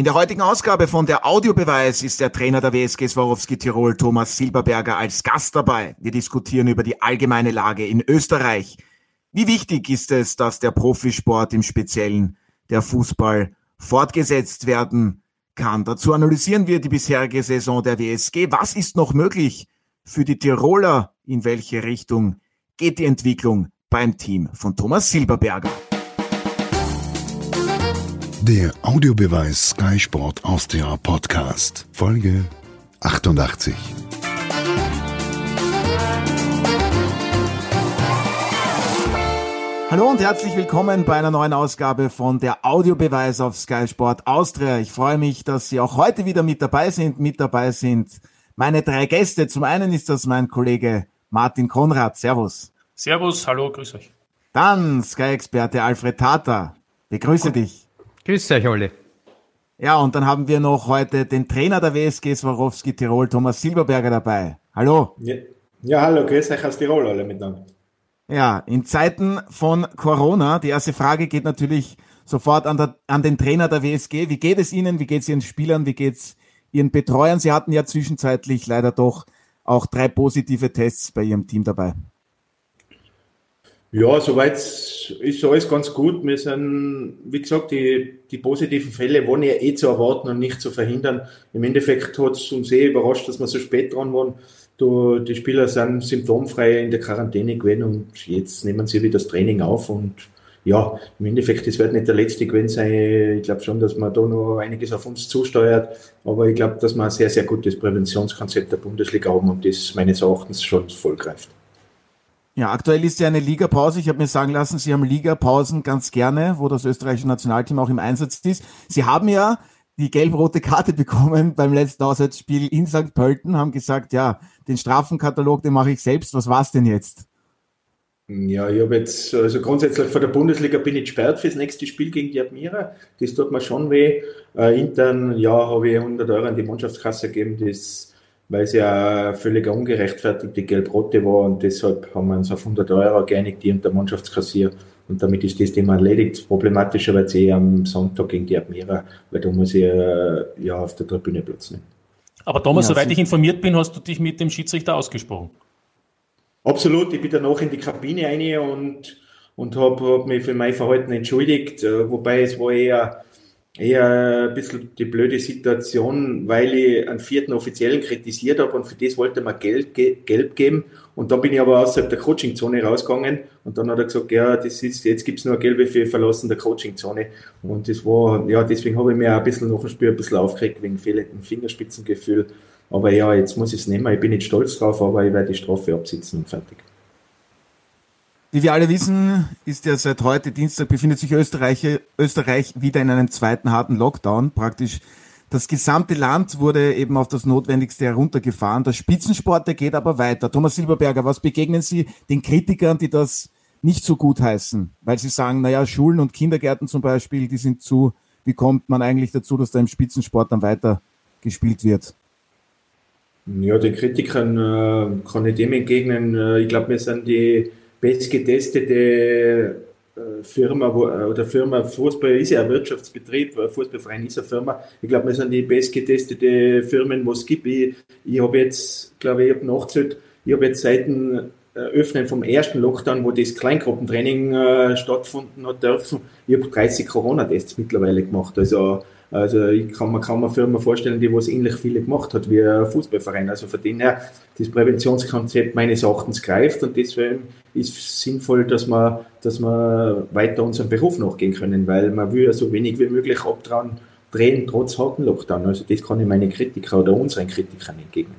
In der heutigen Ausgabe von der Audiobeweis ist der Trainer der WSG Swarovski Tirol Thomas Silberberger als Gast dabei. Wir diskutieren über die allgemeine Lage in Österreich. Wie wichtig ist es, dass der Profisport im Speziellen der Fußball fortgesetzt werden kann? Dazu analysieren wir die bisherige Saison der WSG. Was ist noch möglich für die Tiroler? In welche Richtung geht die Entwicklung beim Team von Thomas Silberberger? Der Audiobeweis Sky Sport Austria Podcast, Folge 88. Hallo und herzlich willkommen bei einer neuen Ausgabe von der Audiobeweis auf Sky Sport Austria. Ich freue mich, dass Sie auch heute wieder mit dabei sind. Mit dabei sind meine drei Gäste. Zum einen ist das mein Kollege Martin Konrad. Servus. Servus, hallo, grüß euch. Dann Sky-Experte Alfred Tata. Begrüße dich. Grüß euch alle. Ja, und dann haben wir noch heute den Trainer der WSG Swarovski Tirol, Thomas Silberberger dabei. Hallo. Ja, ja hallo, grüß euch aus Tirol alle miteinander. Ja, in Zeiten von Corona, die erste Frage geht natürlich sofort an, der, an den Trainer der WSG. Wie geht es Ihnen? Wie geht es Ihren Spielern? Wie geht es Ihren Betreuern? Sie hatten ja zwischenzeitlich leider doch auch drei positive Tests bei Ihrem Team dabei. Ja, soweit ist alles ganz gut. Wir sind, wie gesagt, die, die positiven Fälle waren ja eh zu erwarten und nicht zu verhindern. Im Endeffekt hat es uns eh überrascht, dass wir so spät dran waren. Du, die Spieler sind symptomfrei in der Quarantäne gewesen und jetzt nehmen sie wieder das Training auf und ja, im Endeffekt, es wird nicht der letzte gewesen sein. Ich glaube schon, dass man da noch einiges auf uns zusteuert. Aber ich glaube, dass wir ein sehr, sehr gutes Präventionskonzept der Bundesliga haben und das meines Erachtens schon voll greift. Ja, aktuell ist ja eine Ligapause. Ich habe mir sagen lassen, Sie haben Ligapausen ganz gerne, wo das österreichische Nationalteam auch im Einsatz ist. Sie haben ja die gelb-rote Karte bekommen beim letzten Auswärtsspiel in St. Pölten, haben gesagt, ja, den Strafenkatalog, den mache ich selbst. Was war's denn jetzt? Ja, ich habe jetzt, also grundsätzlich von der Bundesliga bin ich gesperrt fürs nächste Spiel gegen die Admira. Das tut mir schon weh. Äh, intern, ja, habe ich 100 Euro an die Mannschaftskasse gegeben, das, weil es ja völlig ungerechtfertigte Gelb-Rote war und deshalb haben wir uns auf 100 Euro geeinigt, die und der Mannschaftskassier. Und damit ist das Thema erledigt. Problematischer wird es eh am Sonntag gegen die Admira, weil da muss ich äh, ja auf der Tribüne Platz nehmen. Aber Thomas, ja, soweit ich informiert bin, hast du dich mit dem Schiedsrichter ausgesprochen. Absolut, ich bin danach in die Kabine rein und, und habe hab mich für mein Verhalten entschuldigt, äh, wobei es war eher, eher ein bisschen die blöde Situation, weil ich einen vierten Offiziellen kritisiert habe und für das wollte man Geld, Gelb geben und dann bin ich aber außerhalb der Coachingzone rausgegangen und dann hat er gesagt, ja, das ist, jetzt gibt's nur Gelbe für Verlassen der Coachingzone und das war, ja, deswegen habe ich mir ein bisschen nach dem Spiel ein bisschen aufgeregt wegen fehlendem Fingerspitzengefühl aber ja, jetzt muss ich es nehmen. Ich bin nicht stolz drauf, aber ich werde die Strafe absitzen und fertig. Wie wir alle wissen, ist ja seit heute Dienstag befindet sich Österreich, Österreich wieder in einem zweiten harten Lockdown. Praktisch das gesamte Land wurde eben auf das Notwendigste heruntergefahren. Der Spitzensport, der geht aber weiter. Thomas Silberberger, was begegnen Sie den Kritikern, die das nicht so gut heißen? Weil sie sagen, naja, Schulen und Kindergärten zum Beispiel, die sind zu. Wie kommt man eigentlich dazu, dass da im Spitzensport dann weiter gespielt wird? Ja, den Kritikern äh, kann ich dem entgegnen. Äh, ich glaube, wir sind die bestgetestete äh, Firma wo, äh, oder Firma Fußball ist ja ein Wirtschaftsbetrieb, Fußballverein ist eine Firma. Ich glaube, wir sind die bestgetestete Firmen, was es gibt. Ich, ich habe jetzt, glaube ich, ich habe nachgezählt, ich habe jetzt seit dem Öffnen vom ersten Lockdown, wo das Kleingruppentraining äh, stattfinden hat dürfen, ich habe 30 Corona-Tests mittlerweile gemacht. Also also ich kann, man kann mir Firma vorstellen, die was ähnlich viele gemacht hat wie ein Fußballverein. Also von dem her, das Präventionskonzept meines Erachtens greift und deswegen ist es sinnvoll, dass wir, dass wir weiter unserem Beruf nachgehen können, weil man will ja so wenig wie möglich abdran drehen, trotz harten Lockdown. Also das kann ich meinen Kritiker oder unseren Kritikern entgegnen.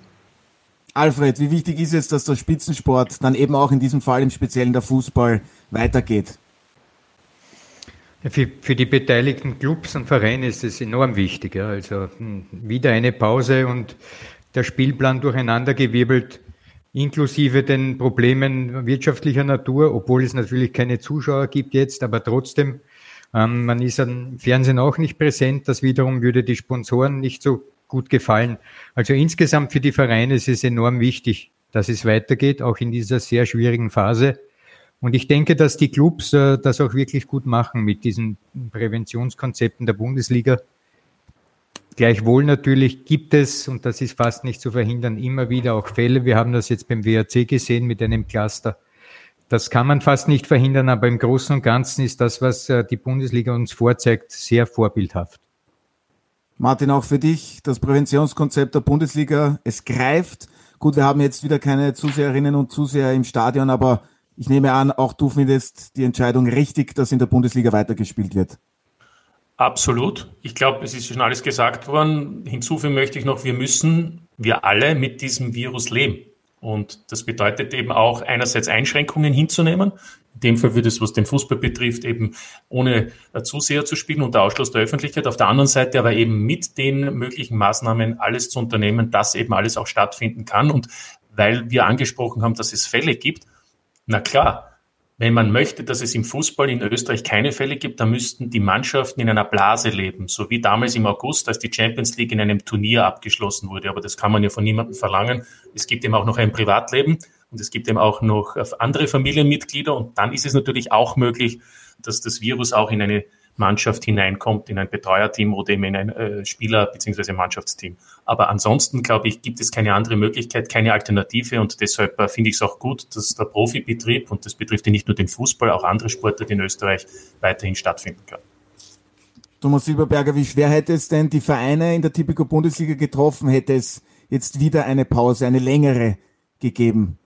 Alfred, wie wichtig ist es, dass der Spitzensport dann eben auch in diesem Fall im Speziellen der Fußball weitergeht? Für, für die beteiligten Clubs und Vereine ist es enorm wichtig. Ja. Also hm, wieder eine Pause und der Spielplan durcheinandergewirbelt, inklusive den Problemen wirtschaftlicher Natur, obwohl es natürlich keine Zuschauer gibt jetzt, aber trotzdem, ähm, man ist am Fernsehen auch nicht präsent. Das wiederum würde die Sponsoren nicht so gut gefallen. Also insgesamt für die Vereine ist es enorm wichtig, dass es weitergeht, auch in dieser sehr schwierigen Phase. Und ich denke, dass die Clubs äh, das auch wirklich gut machen mit diesen Präventionskonzepten der Bundesliga. Gleichwohl natürlich gibt es, und das ist fast nicht zu verhindern, immer wieder auch Fälle. Wir haben das jetzt beim WRC gesehen mit einem Cluster. Das kann man fast nicht verhindern, aber im Großen und Ganzen ist das, was äh, die Bundesliga uns vorzeigt, sehr vorbildhaft. Martin, auch für dich das Präventionskonzept der Bundesliga, es greift. Gut, wir haben jetzt wieder keine Zuseherinnen und Zuseher im Stadion, aber ich nehme an, auch du findest die Entscheidung richtig, dass in der Bundesliga weitergespielt wird. Absolut. Ich glaube, es ist schon alles gesagt worden. Hinzufügen möchte ich noch, wir müssen, wir alle mit diesem Virus leben. Und das bedeutet eben auch einerseits Einschränkungen hinzunehmen. In dem Fall würde es, was den Fußball betrifft, eben ohne Zuseher zu spielen unter Ausschluss der Öffentlichkeit. Auf der anderen Seite aber eben mit den möglichen Maßnahmen alles zu unternehmen, dass eben alles auch stattfinden kann. Und weil wir angesprochen haben, dass es Fälle gibt, na klar, wenn man möchte, dass es im Fußball in Österreich keine Fälle gibt, dann müssten die Mannschaften in einer Blase leben, so wie damals im August, als die Champions League in einem Turnier abgeschlossen wurde. Aber das kann man ja von niemandem verlangen. Es gibt eben auch noch ein Privatleben und es gibt eben auch noch andere Familienmitglieder und dann ist es natürlich auch möglich, dass das Virus auch in eine Mannschaft hineinkommt, in ein Betreuerteam oder eben in ein äh, Spieler- bzw. Mannschaftsteam. Aber ansonsten, glaube ich, gibt es keine andere Möglichkeit, keine Alternative und deshalb äh, finde ich es auch gut, dass der Profibetrieb, und das betrifft ja nicht nur den Fußball, auch andere Sportarten in Österreich weiterhin stattfinden kann. Thomas Silberberger, wie schwer hätte es denn die Vereine in der Tipico Bundesliga getroffen, hätte es jetzt wieder eine Pause, eine längere gegeben?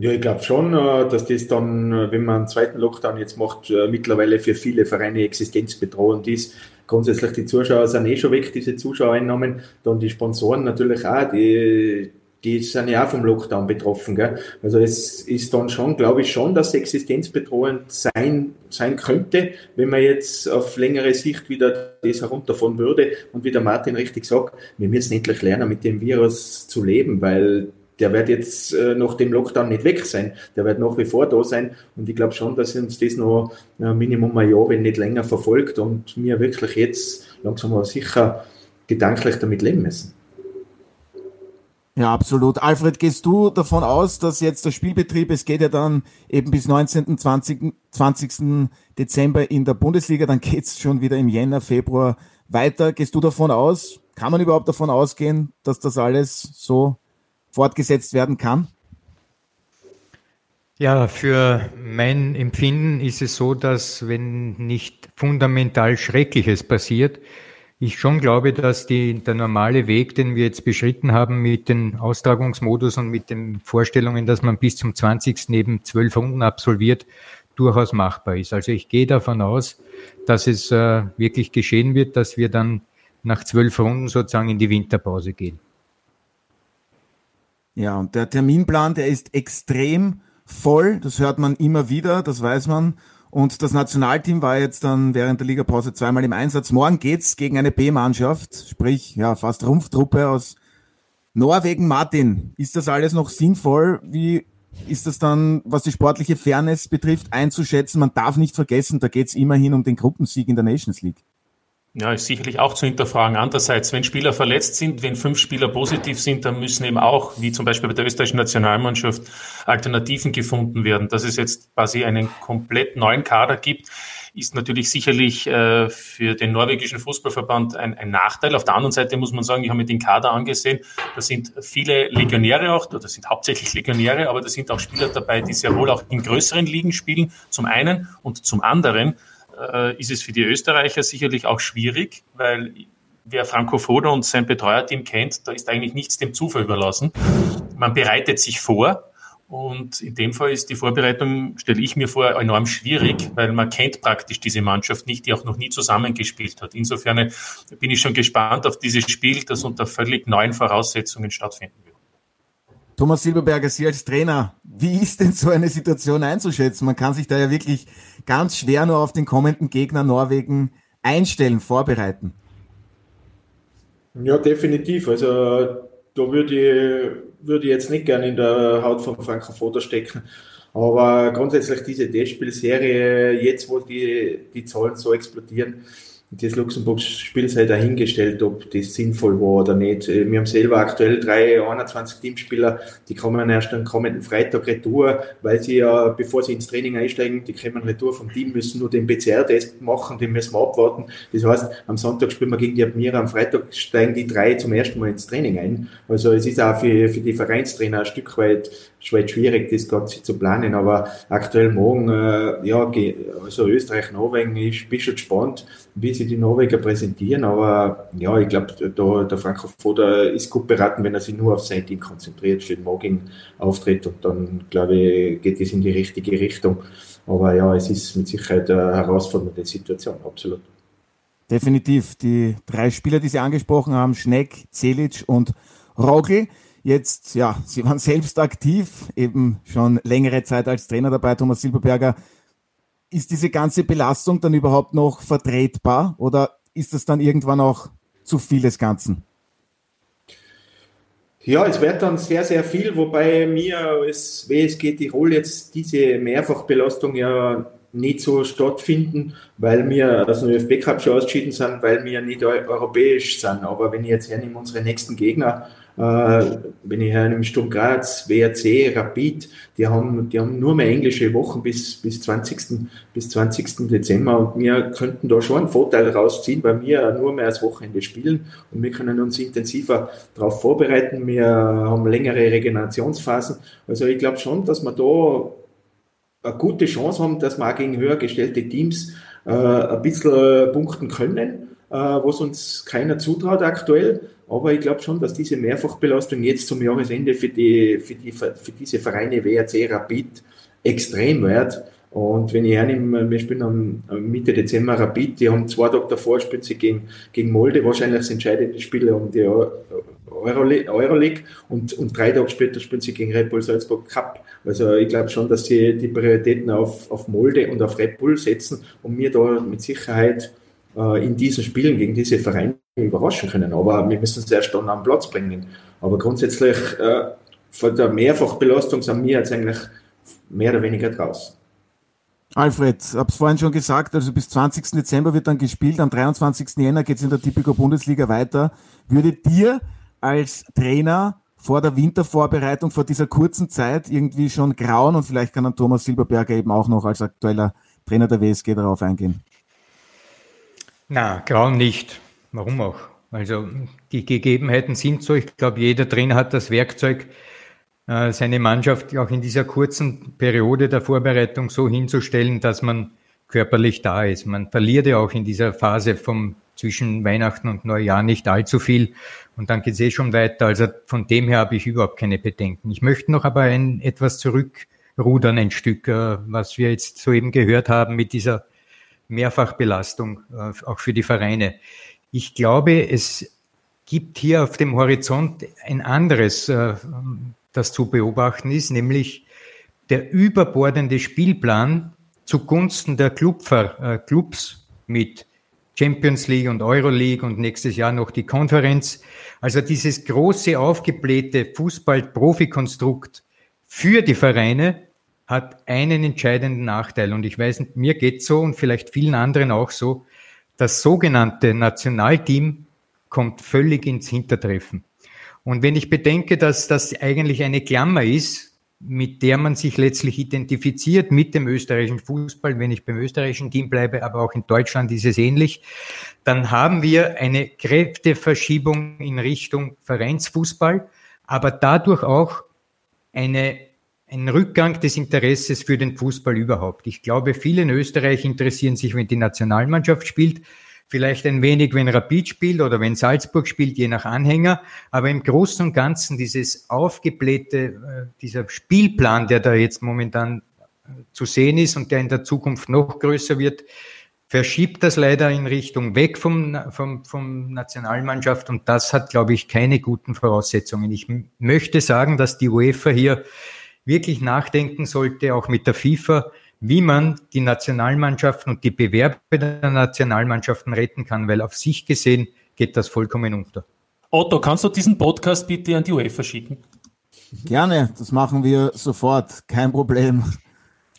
Ja, ich glaube schon, äh, dass das dann, äh, wenn man einen zweiten Lockdown jetzt macht, äh, mittlerweile für viele Vereine existenzbedrohend ist. Grundsätzlich die Zuschauer sind eh schon weg, diese Zuschauereinnahmen. Dann die Sponsoren natürlich auch, die, die sind ja auch vom Lockdown betroffen. Gell? Also es ist dann schon, glaube ich schon, dass existenzbedrohend sein, sein könnte, wenn man jetzt auf längere Sicht wieder das herunterfahren würde. Und wie der Martin richtig sagt, wir müssen endlich lernen, mit dem Virus zu leben, weil der wird jetzt äh, nach dem Lockdown nicht weg sein. Der wird nach wie vor da sein. Und ich glaube schon, dass uns das noch äh, Minimum ein Jahr, wenn nicht länger, verfolgt und wir wirklich jetzt langsam aber sicher gedanklich damit leben müssen. Ja, absolut. Alfred, gehst du davon aus, dass jetzt der Spielbetrieb, es geht ja dann eben bis 19. 20. 20. Dezember in der Bundesliga, dann geht's schon wieder im Jänner, Februar weiter. Gehst du davon aus, kann man überhaupt davon ausgehen, dass das alles so fortgesetzt werden kann? Ja, für mein Empfinden ist es so, dass wenn nicht fundamental Schreckliches passiert, ich schon glaube, dass die, der normale Weg, den wir jetzt beschritten haben mit dem Austragungsmodus und mit den Vorstellungen, dass man bis zum 20. neben zwölf Runden absolviert, durchaus machbar ist. Also ich gehe davon aus, dass es äh, wirklich geschehen wird, dass wir dann nach zwölf Runden sozusagen in die Winterpause gehen. Ja, und der Terminplan, der ist extrem voll. Das hört man immer wieder, das weiß man. Und das Nationalteam war jetzt dann während der Ligapause zweimal im Einsatz. Morgen geht's gegen eine B-Mannschaft, sprich, ja, fast Rumpftruppe aus Norwegen. Martin, ist das alles noch sinnvoll? Wie ist das dann, was die sportliche Fairness betrifft, einzuschätzen? Man darf nicht vergessen, da geht's immerhin um den Gruppensieg in der Nations League. Ja, ist sicherlich auch zu hinterfragen. Andererseits, wenn Spieler verletzt sind, wenn fünf Spieler positiv sind, dann müssen eben auch, wie zum Beispiel bei der österreichischen Nationalmannschaft, Alternativen gefunden werden. Dass es jetzt quasi einen komplett neuen Kader gibt, ist natürlich sicherlich äh, für den norwegischen Fußballverband ein, ein, Nachteil. Auf der anderen Seite muss man sagen, ich habe mir den Kader angesehen, da sind viele Legionäre auch, oder sind hauptsächlich Legionäre, aber da sind auch Spieler dabei, die sehr wohl auch in größeren Ligen spielen, zum einen und zum anderen äh, ist es für die Österreicher sicherlich auch schwierig, weil wer Franco Foda und sein Betreuerteam kennt, da ist eigentlich nichts dem Zufall überlassen. Man bereitet sich vor und in dem Fall ist die Vorbereitung, stelle ich mir vor, enorm schwierig, weil man kennt praktisch diese Mannschaft nicht, die auch noch nie zusammengespielt hat. Insofern bin ich schon gespannt auf dieses Spiel, das unter völlig neuen Voraussetzungen stattfinden wird. Thomas Silberberger, Sie als Trainer, wie ist denn so eine Situation einzuschätzen? Man kann sich da ja wirklich ganz schwer nur auf den kommenden Gegner Norwegen einstellen, vorbereiten. Ja, definitiv. Also da würde ich, würde ich jetzt nicht gerne in der Haut von Foda stecken. Aber grundsätzlich diese Testspielserie, jetzt wo die, die Zahlen so explodieren, das Luxemburg-Spiel sei dahingestellt, ob das sinnvoll war oder nicht. Wir haben selber aktuell drei 21 Teamspieler, die kommen erst am kommenden Freitag retour, weil sie ja, bevor sie ins Training einsteigen, die kommen retour vom Team, müssen nur den PCR-Test machen, den müssen wir abwarten. Das heißt, am Sonntag spielen wir gegen die Admira, am Freitag steigen die drei zum ersten Mal ins Training ein. Also es ist auch für, für die Vereinstrainer ein Stück weit schwierig, das Ganze zu planen, aber aktuell morgen, äh, ja, also Österreich, Norwegen, ich bin schon gespannt, wie sie die Norweger präsentieren, aber ja, ich glaube, da, der Foda ist gut beraten, wenn er sich nur auf sein Team konzentriert für den Morgen-Auftritt und dann, glaube ich, geht es in die richtige Richtung. Aber ja, es ist mit Sicherheit eine herausfordernde Situation, absolut. Definitiv. Die drei Spieler, die Sie angesprochen haben, Schneck, Zelic und Rogel, jetzt, ja, Sie waren selbst aktiv, eben schon längere Zeit als Trainer dabei, Thomas Silberberger ist diese ganze Belastung dann überhaupt noch vertretbar oder ist das dann irgendwann auch zu viel des Ganzen? Ja, es wird dann sehr, sehr viel, wobei mir als WSG Tirol jetzt diese Mehrfachbelastung ja nicht so stattfinden, weil wir aus dem ÖFB Cup schon ausgeschieden sind, weil wir nicht europäisch sind. Aber wenn ich jetzt hernehme, unsere nächsten Gegner, wenn ich hernehme Sturm Graz, WRC, Rapid, die haben, die haben nur mehr englische Wochen bis, bis 20. bis 20. Dezember und wir könnten da schon einen Vorteil rausziehen, weil wir nur mehr als Wochenende spielen und wir können uns intensiver darauf vorbereiten. Wir haben längere Regenerationsphasen. Also ich glaube schon, dass wir da eine gute Chance haben, dass wir auch gegen höher gestellte Teams äh, ein bisschen punkten können, äh, was uns keiner zutraut aktuell. Aber ich glaube schon, dass diese Mehrfachbelastung jetzt zum Jahresende für, die, für, die, für diese Vereine WRC Rapid extrem wird. Und wenn ich hernehme, wir spielen am Mitte Dezember Rapid, die haben zwei Tage davor spielen sie gegen, gegen Molde, wahrscheinlich das entscheidende Spiel um die Euroleague und, und drei Tage später spielen sie gegen Red Bull Salzburg Cup. Also ich glaube schon, dass sie die Prioritäten auf, auf Molde und auf Red Bull setzen und mir da mit Sicherheit äh, in diesen Spielen gegen diese Vereine überraschen können. Aber wir müssen es erst dann am Platz bringen. Aber grundsätzlich äh, von der Mehrfachbelastung sind wir jetzt eigentlich mehr oder weniger draußen. Alfred, es vorhin schon gesagt, also bis 20. Dezember wird dann gespielt, am 23. Jänner geht es in der Tipico Bundesliga weiter. Würde dir als Trainer vor der Wintervorbereitung, vor dieser kurzen Zeit irgendwie schon grauen und vielleicht kann dann Thomas Silberberger eben auch noch als aktueller Trainer der WSG darauf eingehen. Na, grauen nicht. Warum auch? Also die Gegebenheiten sind so. Ich glaube, jeder Trainer hat das Werkzeug, äh, seine Mannschaft auch in dieser kurzen Periode der Vorbereitung so hinzustellen, dass man körperlich da ist. Man verliert ja auch in dieser Phase vom zwischen Weihnachten und Neujahr nicht allzu viel und dann geht es eh schon weiter. Also von dem her habe ich überhaupt keine Bedenken. Ich möchte noch aber ein etwas zurückrudern, ein Stück, äh, was wir jetzt soeben gehört haben mit dieser Mehrfachbelastung, äh, auch für die Vereine. Ich glaube, es gibt hier auf dem Horizont ein anderes, äh, das zu beobachten ist, nämlich der überbordende Spielplan zugunsten der Clubver, Clubs mit Champions League und Euroleague und nächstes Jahr noch die Konferenz. Also dieses große aufgeblähte Fußball-Profi-Konstrukt für die Vereine hat einen entscheidenden Nachteil. Und ich weiß, mir geht so und vielleicht vielen anderen auch so. Das sogenannte Nationalteam kommt völlig ins Hintertreffen. Und wenn ich bedenke, dass das eigentlich eine Klammer ist, mit der man sich letztlich identifiziert mit dem österreichischen Fußball, wenn ich beim österreichischen Team bleibe, aber auch in Deutschland ist es ähnlich, dann haben wir eine Kräfteverschiebung in Richtung Vereinsfußball, aber dadurch auch eine, ein Rückgang des Interesses für den Fußball überhaupt. Ich glaube, viele in Österreich interessieren sich, wenn die Nationalmannschaft spielt, Vielleicht ein wenig, wenn Rapid spielt oder wenn Salzburg spielt, je nach Anhänger. Aber im Großen und Ganzen dieses aufgeblähte, äh, dieser Spielplan, der da jetzt momentan äh, zu sehen ist und der in der Zukunft noch größer wird, verschiebt das leider in Richtung weg vom, vom, vom Nationalmannschaft und das hat, glaube ich, keine guten Voraussetzungen. Ich möchte sagen, dass die UEFA hier wirklich nachdenken sollte, auch mit der FIFA, wie man die Nationalmannschaften und die Bewerbe der Nationalmannschaften retten kann, weil auf sich gesehen geht das vollkommen unter. Otto, kannst du diesen Podcast bitte an die UEFA schicken? Gerne, das machen wir sofort, kein Problem.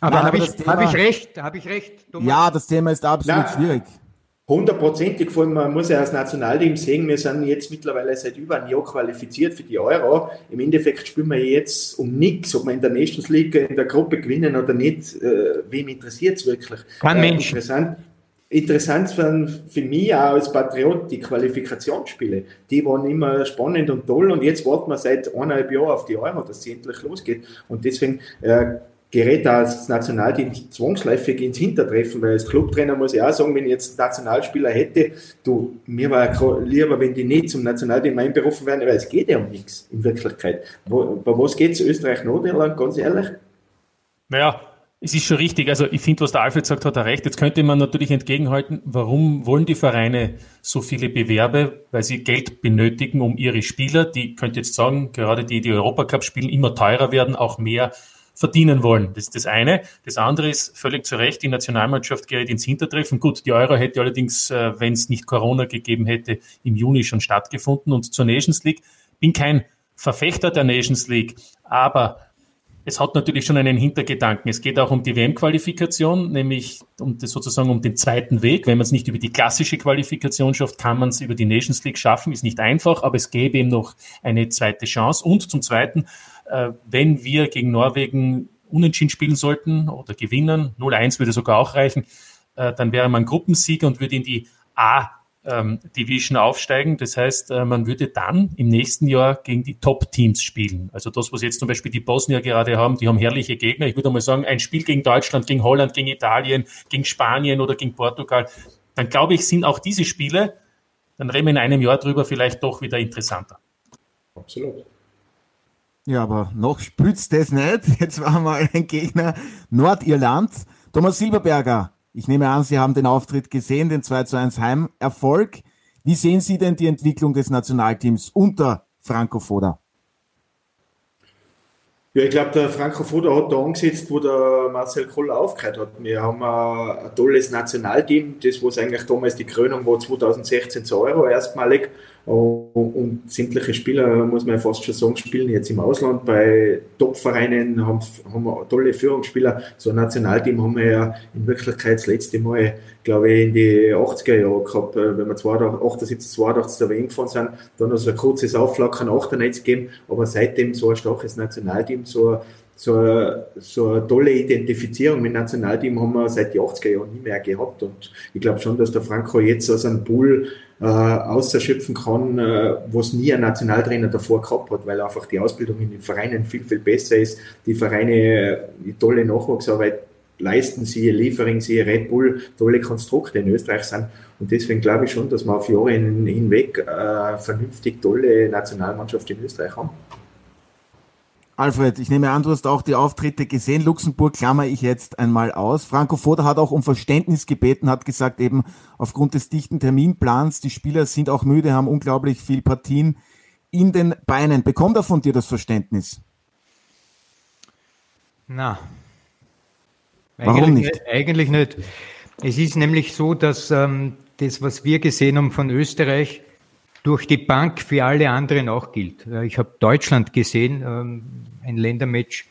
Aber habe ich, hab ich recht? Habe ich recht? Thomas? Ja, das Thema ist absolut Na, schwierig. Hundertprozentig, vor allem man muss ja als Nationalteam sehen, wir sind jetzt mittlerweile seit über einem Jahr qualifiziert für die Euro. Im Endeffekt spielen wir jetzt um nichts, ob wir in der Nations League in der Gruppe gewinnen oder nicht. Äh, wem interessiert es wirklich? Kein äh, Mensch. Interessant, interessant für, für mich auch als Patriot die Qualifikationsspiele. Die waren immer spannend und toll und jetzt warten wir seit eineinhalb Jahren auf die Euro, dass sie endlich losgeht. Und deswegen äh, gerät das Nationalteam zwangsläufig ins Hintertreffen, weil als Clubtrainer muss ich auch sagen, wenn ich jetzt Nationalspieler hätte, du, mir war lieber, wenn die nicht zum Nationalteam einberufen werden, weil es geht ja um nichts in Wirklichkeit. Wo, bei was geht es Österreich, Nordirland, ganz ehrlich? Naja, es ist schon richtig. Also ich finde, was der Alfred sagt, hat er recht. Jetzt könnte man natürlich entgegenhalten, warum wollen die Vereine so viele Bewerbe? Weil sie Geld benötigen, um ihre Spieler, die könnt jetzt sagen, gerade die, die Europacup spielen, immer teurer werden, auch mehr verdienen wollen. Das ist das eine. Das andere ist völlig zu Recht, die Nationalmannschaft gerät ins Hintertreffen. Gut, die Euro hätte allerdings, äh, wenn es nicht Corona gegeben hätte, im Juni schon stattgefunden. Und zur Nations League bin kein Verfechter der Nations League, aber es hat natürlich schon einen Hintergedanken. Es geht auch um die WM-Qualifikation, nämlich um das sozusagen um den zweiten Weg. Wenn man es nicht über die klassische Qualifikation schafft, kann man es über die Nations League schaffen. Ist nicht einfach, aber es gäbe eben noch eine zweite Chance. Und zum Zweiten, äh, wenn wir gegen Norwegen unentschieden spielen sollten oder gewinnen, 0-1 würde sogar auch reichen, äh, dann wäre man Gruppensieger und würde in die A ähm, Division aufsteigen. Das heißt, äh, man würde dann im nächsten Jahr gegen die Top-Teams spielen. Also das, was jetzt zum Beispiel die Bosnier gerade haben, die haben herrliche Gegner. Ich würde mal sagen, ein Spiel gegen Deutschland, gegen Holland, gegen Italien, gegen Spanien oder gegen Portugal, dann glaube ich, sind auch diese Spiele, dann reden wir in einem Jahr drüber, vielleicht doch wieder interessanter. Absolut. Ja, aber noch spützt das nicht. Jetzt war mal ein Gegner Nordirland. Thomas Silberberger, ich nehme an, Sie haben den Auftritt gesehen, den 2 zu 1 Heimerfolg. Wie sehen Sie denn die Entwicklung des Nationalteams unter Franco Foda? Ja, ich glaube, der Franco Foda hat da angesetzt, wo der Marcel Koller aufgehört hat. Wir haben ein, tolles Nationalteam, das was eigentlich damals die Krönung war 2016 zu Euro erstmalig. Und sämtliche Spieler, muss man ja fast schon sagen, spielen jetzt im Ausland bei Top-Vereinen, haben, haben wir tolle Führungsspieler. So ein Nationalteam haben wir ja in Wirklichkeit das letzte Mal, glaube ich, in die 80er Jahre gehabt, äh, wenn wir 78, 82 der WM gefahren sind, dann noch so ein kurzes Aufflackern nach der Netz gegeben, aber seitdem so ein starkes Nationalteam, so so eine, so eine tolle Identifizierung mit Nationalteam haben wir seit den 80er Jahren nie mehr gehabt. Und ich glaube schon, dass der Franco jetzt aus einem Pool äh, ausschöpfen kann, äh, was nie ein Nationaltrainer davor gehabt hat, weil einfach die Ausbildung in den Vereinen viel, viel besser ist. Die Vereine die tolle Nachwuchsarbeit leisten, sie Liefering, sie Red Bull, tolle Konstrukte in Österreich sind. Und deswegen glaube ich schon, dass wir auf Jahre hinweg äh, vernünftig tolle Nationalmannschaft in Österreich haben. Alfred, ich nehme an, du hast auch die Auftritte gesehen. Luxemburg klammer ich jetzt einmal aus. Franco Foda hat auch um Verständnis gebeten, hat gesagt, eben aufgrund des dichten Terminplans, die Spieler sind auch müde, haben unglaublich viel Partien in den Beinen. Bekommt er von dir das Verständnis? Na, Warum nicht? nicht? Eigentlich nicht. Es ist nämlich so, dass ähm, das, was wir gesehen haben von Österreich, durch die Bank für alle anderen auch gilt. Ich habe Deutschland gesehen, ähm, ein Ländermatch,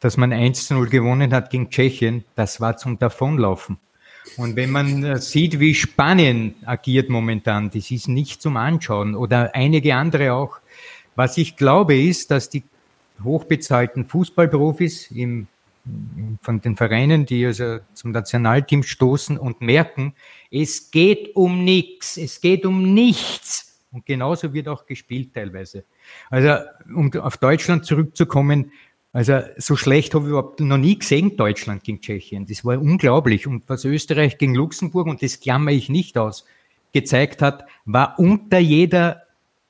das man 1 zu 0 gewonnen hat gegen Tschechien. Das war zum Davonlaufen. Und wenn man äh, sieht, wie Spanien agiert momentan, das ist nicht zum Anschauen oder einige andere auch. Was ich glaube ist, dass die hochbezahlten Fußballprofis im, von den Vereinen, die also zum Nationalteam stoßen und merken, es geht um nichts, es geht um nichts. Und genauso wird auch gespielt teilweise. Also, um auf Deutschland zurückzukommen, also so schlecht habe ich überhaupt noch nie gesehen, Deutschland gegen Tschechien. Das war unglaublich. Und was Österreich gegen Luxemburg, und das klammer ich nicht aus, gezeigt hat, war unter jeder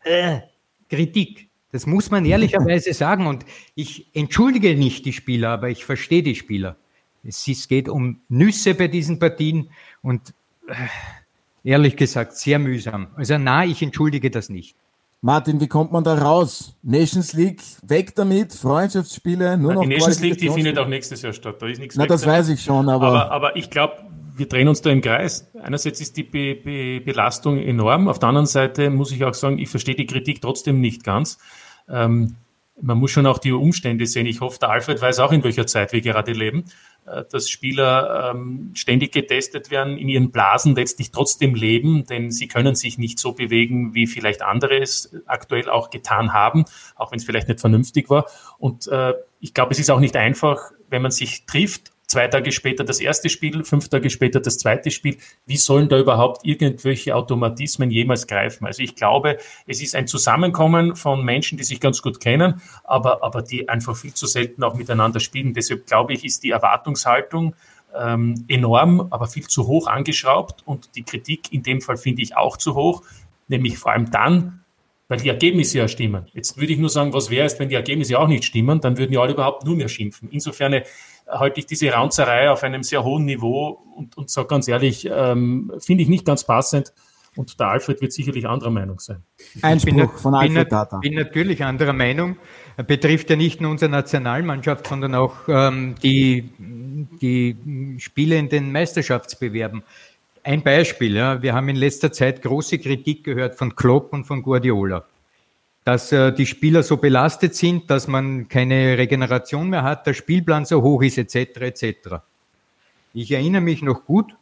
äh, Kritik. Das muss man ehrlicherweise sagen. Und ich entschuldige nicht die Spieler, aber ich verstehe die Spieler. Es, geht um Nüsse bei diesen Partien und äh, ehrlich gesagt sehr mühsam. Also na, ich entschuldige das nicht. Martin, wie kommt man da raus? Nations League, weg damit, Freundschaftsspiele, nur noch Die Nations League, die findet auch nächstes Jahr statt. Da ist nichts Na, das weiß ich schon, aber. Aber, aber ich glaube, wir drehen uns da im Kreis. Einerseits ist die Be Be Belastung enorm. Auf der anderen Seite muss ich auch sagen, ich verstehe die Kritik trotzdem nicht ganz. Ähm, man muss schon auch die Umstände sehen. Ich hoffe, der Alfred weiß auch, in welcher Zeit wir gerade leben. Äh, dass Spieler ähm, ständig getestet werden, in ihren Blasen letztlich trotzdem leben, denn sie können sich nicht so bewegen, wie vielleicht andere es aktuell auch getan haben, auch wenn es vielleicht nicht vernünftig war. Und äh, ich glaube, es ist auch nicht einfach, wenn man sich trifft zwei Tage später das erste Spiel, fünf Tage später das zweite Spiel. Wie sollen da überhaupt irgendwelche Automatismen jemals greifen? Also ich glaube, es ist ein Zusammenkommen von Menschen, die sich ganz gut kennen, aber, aber die einfach viel zu selten auch miteinander spielen. Deshalb glaube ich, ist die Erwartungshaltung ähm, enorm, aber viel zu hoch angeschraubt und die Kritik in dem Fall finde ich auch zu hoch, nämlich vor allem dann, weil die Ergebnisse ja stimmen. Jetzt würde ich nur sagen, was wäre es, wenn die Ergebnisse auch nicht stimmen, dann würden ja alle überhaupt nur mehr schimpfen. Insofern halte ich diese Raunzerei auf einem sehr hohen Niveau und, und sage ganz ehrlich, ähm, finde ich nicht ganz passend. Und der Alfred wird sicherlich anderer Meinung sein. Einspruch bin, von Alfred Data. Ich bin natürlich anderer Meinung. Betrifft ja nicht nur unsere Nationalmannschaft, sondern auch ähm, die, die Spiele in den Meisterschaftsbewerben. Ein Beispiel, ja, wir haben in letzter Zeit große Kritik gehört von Klopp und von Guardiola dass äh, die Spieler so belastet sind, dass man keine Regeneration mehr hat, der Spielplan so hoch ist, etc. etc. Ich erinnere mich noch gut,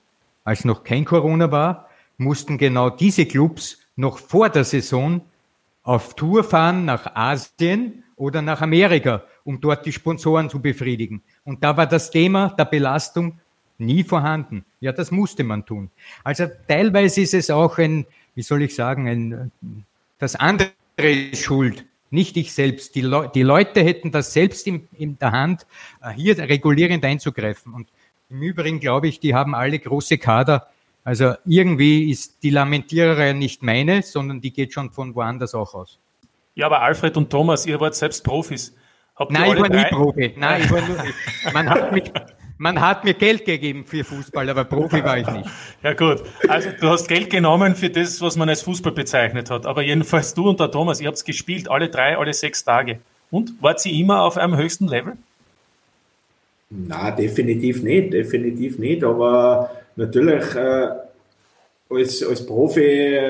als noch kein Corona war, mussten genau diese Clubs noch vor der Saison auf Tour fahren nach Asien oder nach Amerika, um dort die Sponsoren zu befriedigen. Und da war das Thema der Belastung nie vorhanden. Ja, das musste man tun. Also teilweise ist es auch ein, wie soll ich sagen, ein, das andere schuld, nicht ich selbst. Die, Le die Leute hätten das selbst in, in der Hand, äh, hier regulierend einzugreifen. Und im Übrigen glaube ich, die haben alle große Kader. Also irgendwie ist die Lamentiererei nicht meine, sondern die geht schon von woanders auch aus. Ja, aber Alfred und Thomas, ihr wart selbst Profis. Habt Nein, ich war nie Profi. Nein, ich war nur. Man hat mich, man hat mir Geld gegeben für Fußball, aber Profi war ich nicht. Ja gut, also du hast Geld genommen für das, was man als Fußball bezeichnet hat. Aber jedenfalls du und der Thomas, ihr habt gespielt, alle drei, alle sechs Tage. Und wart sie immer auf einem höchsten Level? Na, definitiv nicht, definitiv nicht. Aber natürlich äh, als, als Profi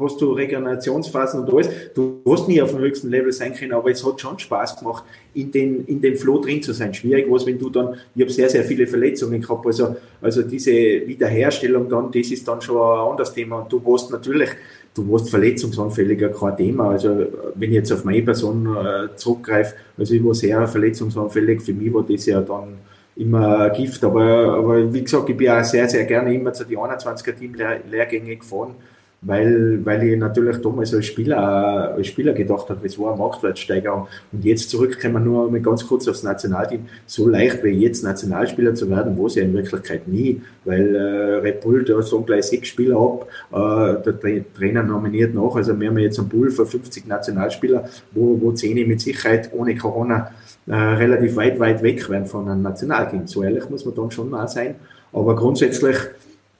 hast du Regenerationsphasen und alles. Du hast nie auf dem höchsten Level sein können, aber es hat schon Spaß gemacht, in, den, in dem Flow drin zu sein. Schwierig war es, wenn du dann, ich habe sehr, sehr viele Verletzungen gehabt, also, also diese Wiederherstellung dann, das ist dann schon ein anderes Thema. Und du warst natürlich, du warst verletzungsanfälliger, kein Thema. Also wenn ich jetzt auf meine Person äh, zurückgreife, also ich war sehr verletzungsanfällig, für mich war das ja dann immer Gift, aber, aber wie gesagt, ich bin auch sehr, sehr gerne immer zu den 21er-Team-Lehrgänge gefahren weil, weil ich natürlich damals als Spieler, als Spieler gedacht habe, es war eine Marktwertsteigerung. Und jetzt zurückkommen wir nur mal ganz kurz aufs Nationalteam. So leicht wie jetzt Nationalspieler zu werden, war es ja in Wirklichkeit nie, weil äh, Red Bull, da sagen gleich sechs Spieler ab, äh, der Trainer nominiert nach. Also wir haben jetzt einen Pool für 50 Nationalspieler, wo, wo zehn mit Sicherheit ohne Corona äh, relativ weit, weit weg werden von einem Nationalteam. So ehrlich muss man dann schon mal sein. Aber grundsätzlich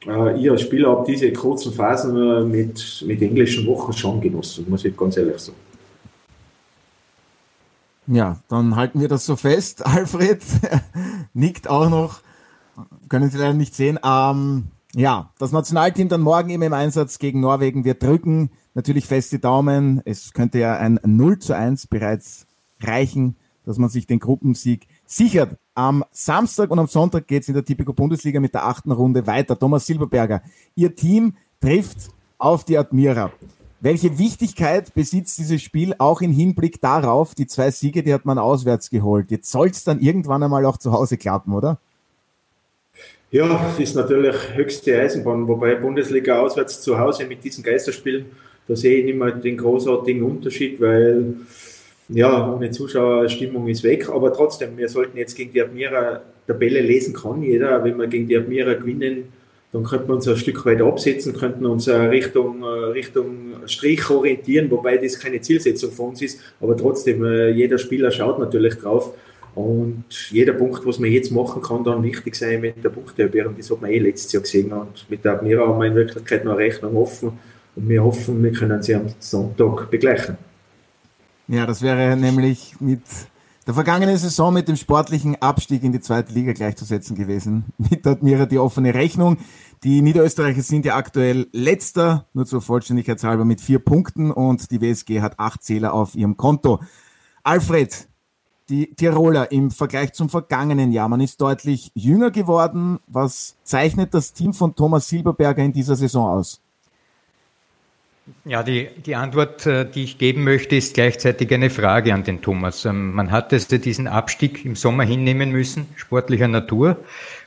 äh, ich als Spieler habe diese kurzen Phasen mit, mit englischen Wochen schon genossen, muss ich ganz ehrlich sagen. Ja, dann halten wir das so fest. Alfred nickt auch noch. Können Sie leider nicht sehen. Ähm, ja, das Nationalteam dann morgen eben im Einsatz gegen Norwegen. Wir drücken natürlich fest die Daumen. Es könnte ja ein 0 zu 1 bereits reichen, dass man sich den Gruppensieg sichert. Am Samstag und am Sonntag geht's in der Tipico Bundesliga mit der achten Runde weiter. Thomas Silberberger, Ihr Team trifft auf die Admira. Welche Wichtigkeit besitzt dieses Spiel auch im Hinblick darauf, die zwei Siege, die hat man auswärts geholt. Jetzt soll es dann irgendwann einmal auch zu Hause klappen, oder? Ja, das ist natürlich höchste Eisenbahn, wobei Bundesliga auswärts zu Hause mit diesen Geisterspielen, da sehe ich nicht mehr den großartigen Unterschied, weil ja, ohne Zuschauerstimmung ist weg, aber trotzdem, wir sollten jetzt gegen die Admira Tabelle lesen kann jeder, wenn wir gegen die Admira gewinnen, dann könnten wir uns ein Stück weit absetzen, könnten uns Richtung, Richtung Strich orientieren, wobei das keine Zielsetzung von uns ist, aber trotzdem, äh, jeder Spieler schaut natürlich drauf. Und jeder Punkt, was man jetzt machen kann, dann wichtig sein mit der Punkteerhöhung, das hat man eh letztes Jahr gesehen. Und mit der Admira haben wir in Wirklichkeit noch eine Rechnung offen. Und wir hoffen, wir können sie am Sonntag begleichen. Ja, das wäre nämlich mit der vergangenen Saison mit dem sportlichen Abstieg in die zweite Liga gleichzusetzen gewesen. Mit Admira die offene Rechnung. Die Niederösterreicher sind ja aktuell letzter, nur zur Vollständigkeitshalber mit vier Punkten und die WSG hat acht Zähler auf ihrem Konto. Alfred, die Tiroler im Vergleich zum vergangenen Jahr. Man ist deutlich jünger geworden. Was zeichnet das Team von Thomas Silberberger in dieser Saison aus? Ja, die, die Antwort, äh, die ich geben möchte, ist gleichzeitig eine Frage an den Thomas. Ähm, man hat also diesen Abstieg im Sommer hinnehmen müssen, sportlicher Natur.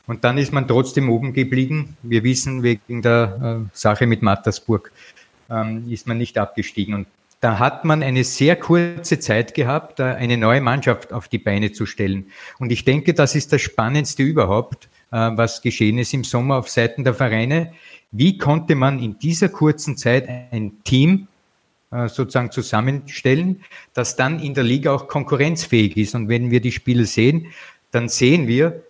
Und dann ist man trotzdem oben geblieben. Wir wissen, wegen der äh, Sache mit Mattersburg ähm, ist man nicht abgestiegen. Und da hat man eine sehr kurze Zeit gehabt, eine neue Mannschaft auf die Beine zu stellen. Und ich denke, das ist das Spannendste überhaupt, äh, was geschehen ist im Sommer auf Seiten der Vereine. Wie konnte man in dieser kurzen Zeit ein Team äh, sozusagen zusammenstellen, das dann in der Liga auch konkurrenzfähig ist? Und wenn wir die Spiele sehen, dann sehen wir,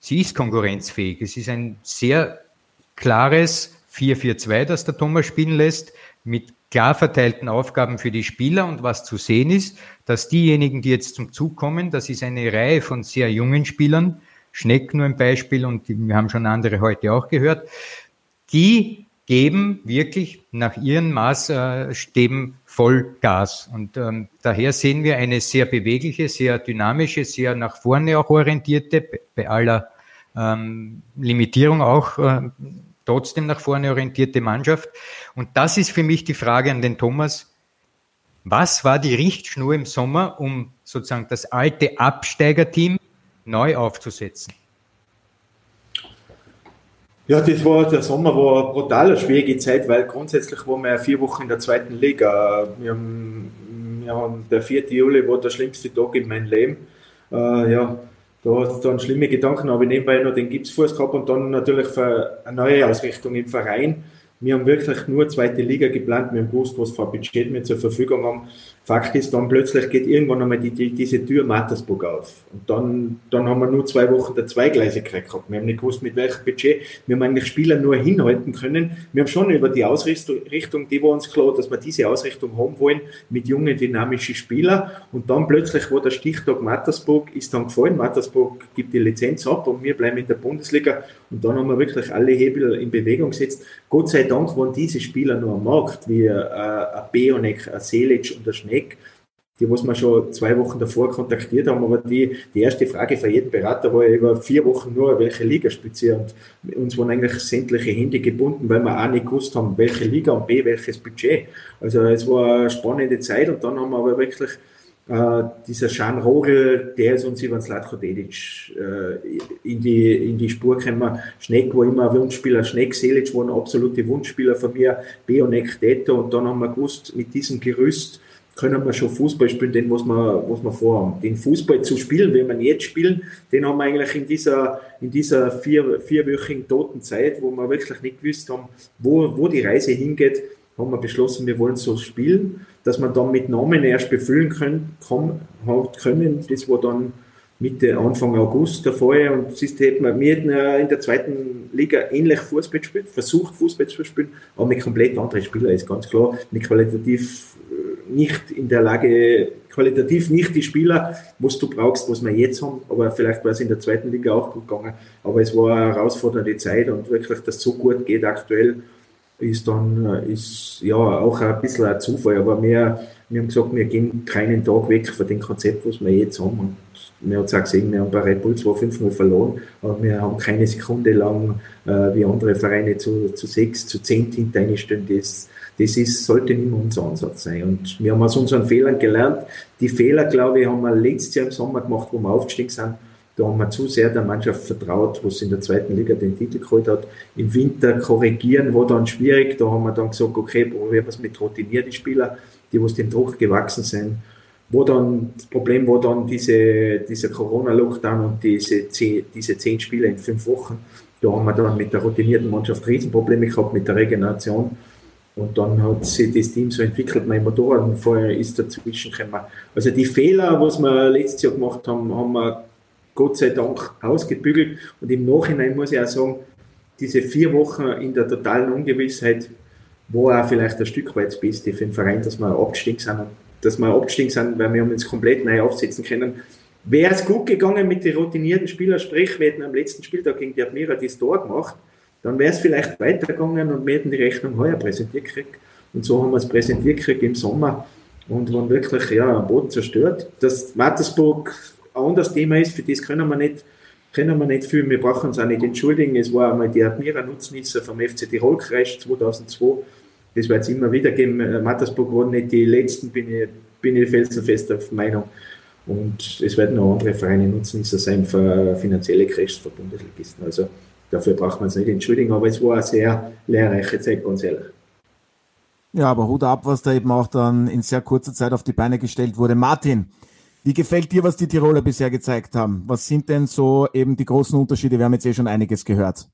sie ist konkurrenzfähig. Es ist ein sehr klares 4-4-2, das der Thomas spielen lässt, mit klar verteilten Aufgaben für die Spieler. Und was zu sehen ist, dass diejenigen, die jetzt zum Zug kommen, das ist eine Reihe von sehr jungen Spielern, Schneck nur ein Beispiel und wir haben schon andere heute auch gehört, die geben wirklich nach ihren Maßstäben voll Gas. Und ähm, daher sehen wir eine sehr bewegliche, sehr dynamische, sehr nach vorne auch orientierte, bei aller ähm, Limitierung auch äh, trotzdem nach vorne orientierte Mannschaft. Und das ist für mich die Frage an den Thomas. Was war die Richtschnur im Sommer, um sozusagen das alte Absteigerteam neu aufzusetzen? Ja, das war, der Sommer war eine brutal schwierige Zeit, weil grundsätzlich waren wir vier Wochen in der zweiten Liga. Wir haben, wir haben der 4. Juli war der schlimmste Tag in meinem Leben. Äh, ja, da hat es dann schlimme Gedanken, aber nebenbei noch den Gipsfuß gehabt und dann natürlich für eine neue Ausrichtung im Verein. Wir haben wirklich nur zweite Liga geplant, wir haben gewusst, was für Budget wir zur Verfügung haben. Fakt ist, dann plötzlich geht irgendwann einmal die, die, diese Tür Mattersburg auf. Und dann, dann haben wir nur zwei Wochen der Zweigleisigkeit gehabt. Wir haben nicht gewusst, mit welchem Budget. Wir haben eigentlich Spieler nur hinhalten können. Wir haben schon über die Ausrichtung, die war uns klar, dass wir diese Ausrichtung haben wollen, mit jungen, dynamischen Spielern. Und dann plötzlich war der Stichtag Mattersburg, ist dann gefallen. Mattersburg gibt die Lizenz ab und wir bleiben in der Bundesliga. Und dann haben wir wirklich alle Hebel in Bewegung gesetzt. Gott sei Dank waren diese Spieler nur am Markt, wie äh, ein Beonek, ein Selic und ein Schnee Eck, die was wir schon zwei Wochen davor kontaktiert haben, aber die, die erste Frage für jeden Berater war über vier Wochen nur, welche Liga spielt und uns waren eigentlich sämtliche Hände gebunden, weil wir auch nicht gewusst haben, welche Liga und B, welches Budget. Also es war eine spannende Zeit. Und dann haben wir aber wirklich äh, dieser Schan Rogel, der ist uns Ivan Slatko Dedic äh, in, die, in die Spur gekommen. Schneck war immer ein Wunschspieler, Schneck, Selic waren absolute Wunschspieler von mir, Beonek, Deto und dann haben wir gewusst, mit diesem Gerüst können wir schon Fußball spielen, den was wir, was wir vorhaben. Den Fußball zu spielen, wenn wir jetzt spielen, den haben wir eigentlich in dieser, in dieser vier, vierwöchigen toten Zeit, wo wir wirklich nicht gewusst haben, wo, wo die Reise hingeht, haben wir beschlossen, wir wollen so spielen, dass wir dann mit Namen erst befüllen können, können. Das war dann Mitte, Anfang August der Fall. Und siehst, wir, wir hätten in der zweiten Liga ähnlich Fußball gespielt, versucht Fußball zu spielen, aber mit komplett anderen Spielern, ist ganz klar, mit qualitativ nicht in der Lage, qualitativ nicht die Spieler, was du brauchst, was wir jetzt haben, aber vielleicht war es in der zweiten Liga auch gut gegangen, aber es war eine herausfordernde Zeit und wirklich, dass es so gut geht aktuell, ist dann, ist ja auch ein bisschen ein Zufall, aber wir, wir haben gesagt, wir gehen keinen Tag weg von dem Konzept, was wir jetzt haben. Und wir haben es auch gesehen, wir haben bei Red Bull zwar 5-0 verloren, aber wir haben keine Sekunde lang äh, wie andere Vereine zu, zu 6, zu 10 hinter einstellen, das das ist, sollte mehr unser Ansatz sein. Und wir haben aus unseren Fehlern gelernt. Die Fehler, glaube ich, haben wir letztes Jahr im Sommer gemacht, wo wir aufgestiegen sind. Da haben wir zu sehr der Mannschaft vertraut, wo sie in der zweiten Liga den Titel geholt hat. Im Winter korrigieren war dann schwierig. Da haben wir dann gesagt, okay, probieren wir es mit routinierten Spielern, die was dem Druck gewachsen sind. Wo dann, das Problem war dann diese, dieser Corona-Lockdown und diese zehn, diese zehn Spiele in fünf Wochen. Da haben wir dann mit der routinierten Mannschaft Riesenprobleme gehabt mit der Regeneration. Und dann hat sich das Team so entwickelt, mein Motorradfeuer ist dazwischen gekommen. Also die Fehler, was wir letztes Jahr gemacht haben, haben wir Gott sei Dank ausgebügelt. Und im Nachhinein muss ich auch sagen, diese vier Wochen in der totalen Ungewissheit war auch vielleicht ein Stück weit das Beste für den Verein, dass wir abgestiegen sind. Dass wir abgestiegen sind, weil wir uns komplett neu aufsetzen können. Wäre es gut gegangen mit den routinierten Spielern, sprich, wir hätten am letzten Spieltag gegen die Admira das Tor gemacht, dann wäre es vielleicht weitergegangen und wir hätten die Rechnung heuer präsentiert gekriegt. Und so haben wir es präsentiert gekriegt im Sommer. und waren wirklich ja, am Boden zerstört. Dass Mattersburg ein anderes Thema ist, für das können wir nicht, können wir nicht viel, wir brauchen uns auch nicht entschuldigen. Es war einmal die Admira Nutznießer vom FC Tirol Kreis 2002. Das wird es immer wieder geben. Äh, Mattersburg waren nicht die letzten, bin ich, bin ich felsenfest auf Meinung. Und es werden auch andere Vereine Nutznießer sein für finanzielle Crashs für Bundesligisten. Also dafür braucht man es nicht entschuldigen, aber es war eine sehr lehrreiche Zeit, ganz ehrlich. Ja, aber Hut ab, was da eben auch dann in sehr kurzer Zeit auf die Beine gestellt wurde. Martin, wie gefällt dir, was die Tiroler bisher gezeigt haben? Was sind denn so eben die großen Unterschiede? Wir haben jetzt eh schon einiges gehört.